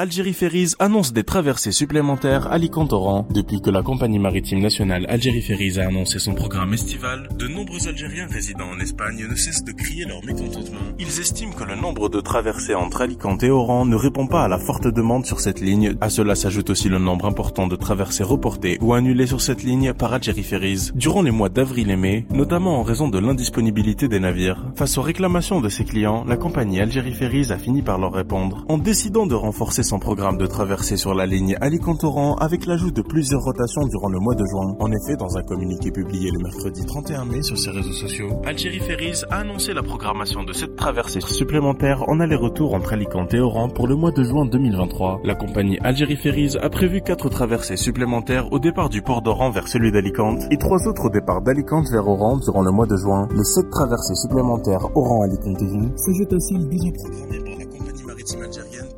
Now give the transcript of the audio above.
Algérie Ferries annonce des traversées supplémentaires Alicante-Oran. Depuis que la compagnie maritime nationale Algérie Ferries a annoncé son programme estival, de nombreux Algériens résidant en Espagne ne cessent de crier leur mécontentement. Ils estiment que le nombre de traversées entre Alicante et Oran ne répond pas à la forte demande sur cette ligne. À cela s'ajoute aussi le nombre important de traversées reportées ou annulées sur cette ligne par Algérie Ferries durant les mois d'avril et mai, notamment en raison de l'indisponibilité des navires. Face aux réclamations de ses clients, la compagnie Algérie Ferries a fini par leur répondre en décidant de renforcer son programme de traversée sur la ligne Alicante-Oran avec l'ajout de plusieurs rotations durant le mois de juin. En effet, dans un communiqué publié le mercredi 31 mai sur ses réseaux sociaux, Algérie Ferries a annoncé la programmation de cette traversée supplémentaire en aller-retour entre Alicante et Oran pour le mois de juin 2023. La compagnie Algérie Ferries a prévu quatre traversées supplémentaires au départ du port d'Oran vers celui d'Alicante et trois autres au départ d'Alicante vers Oran durant le mois de juin. Les sept traversées supplémentaires Oran-Alicante-Oran s'ajoutent aussi le déjà programmé par la compagnie maritime algérienne